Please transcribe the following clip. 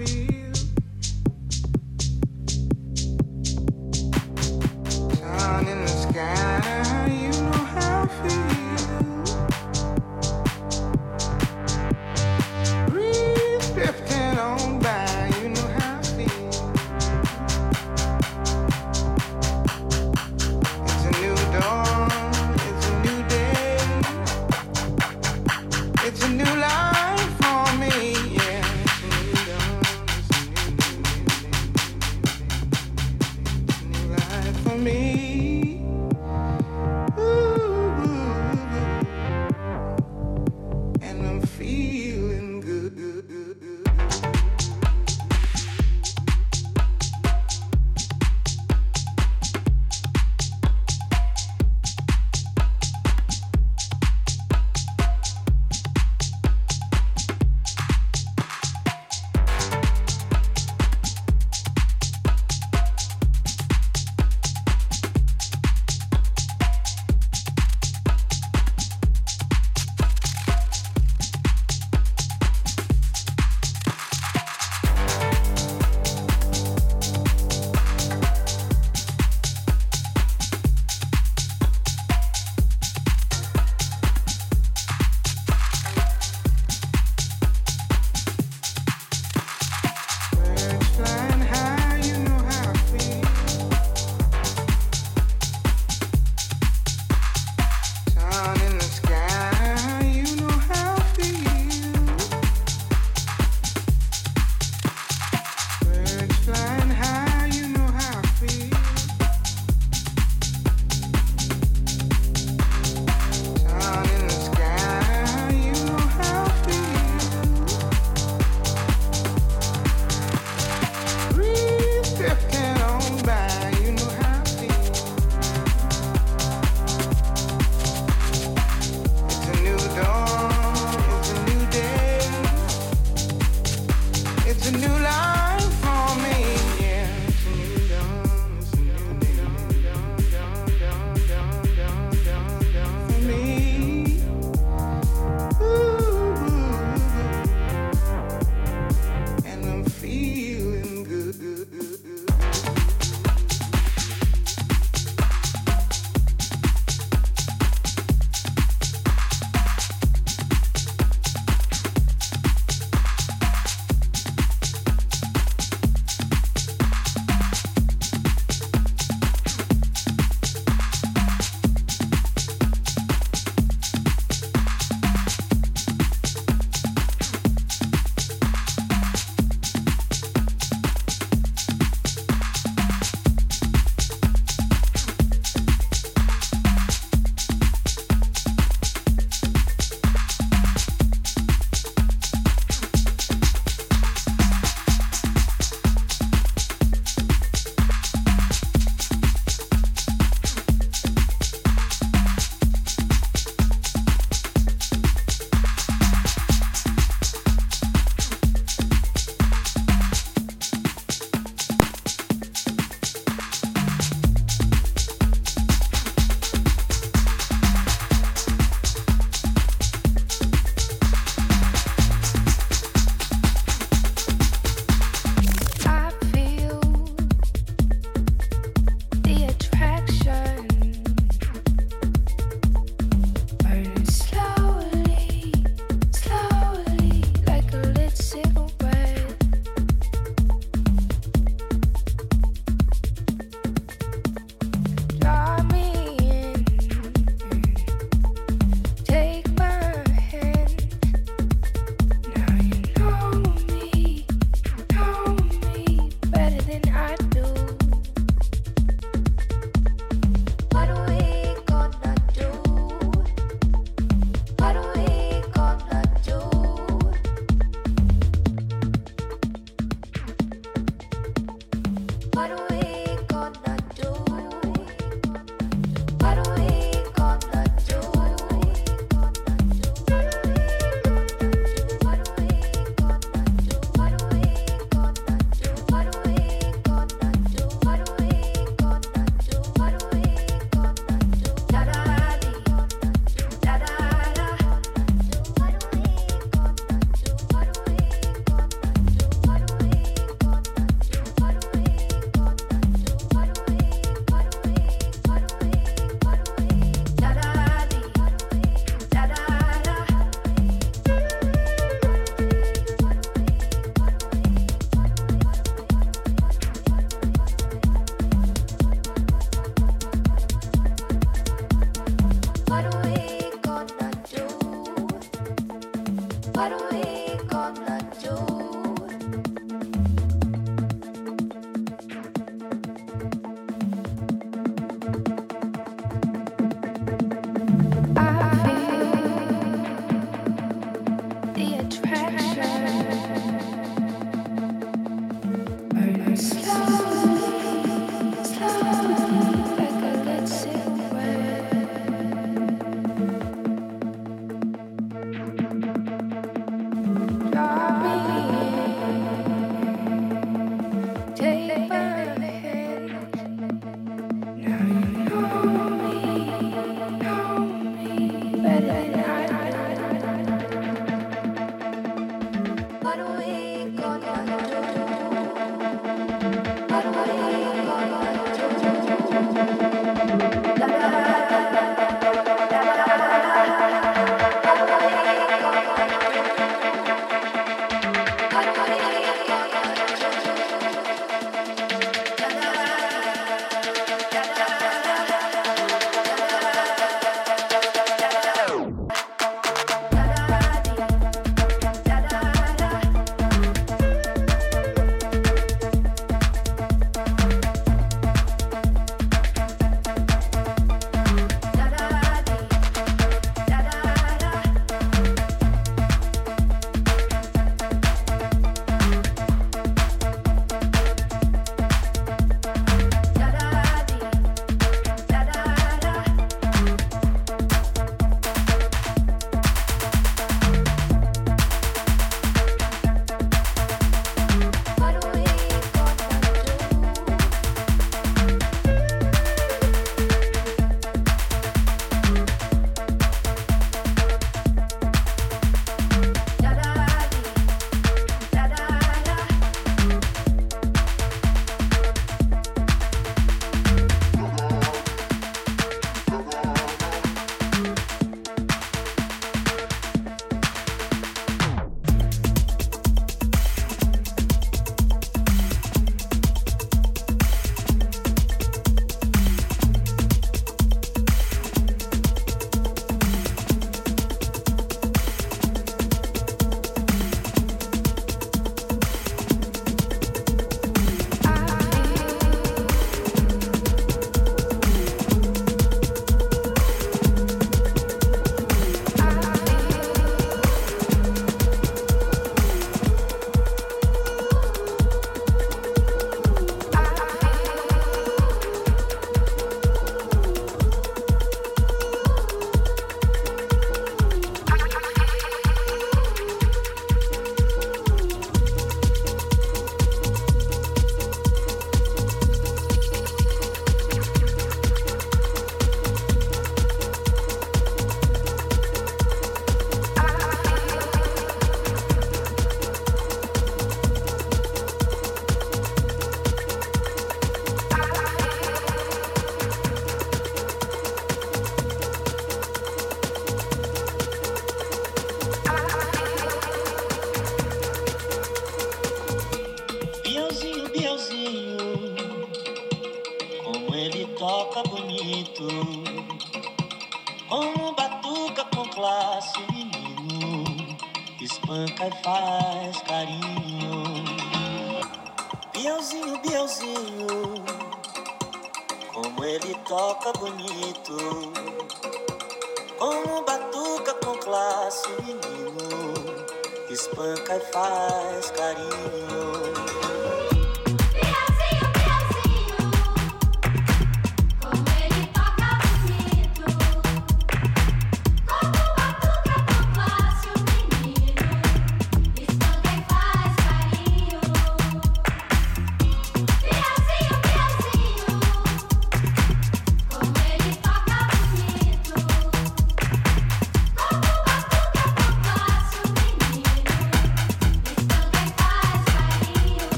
happy.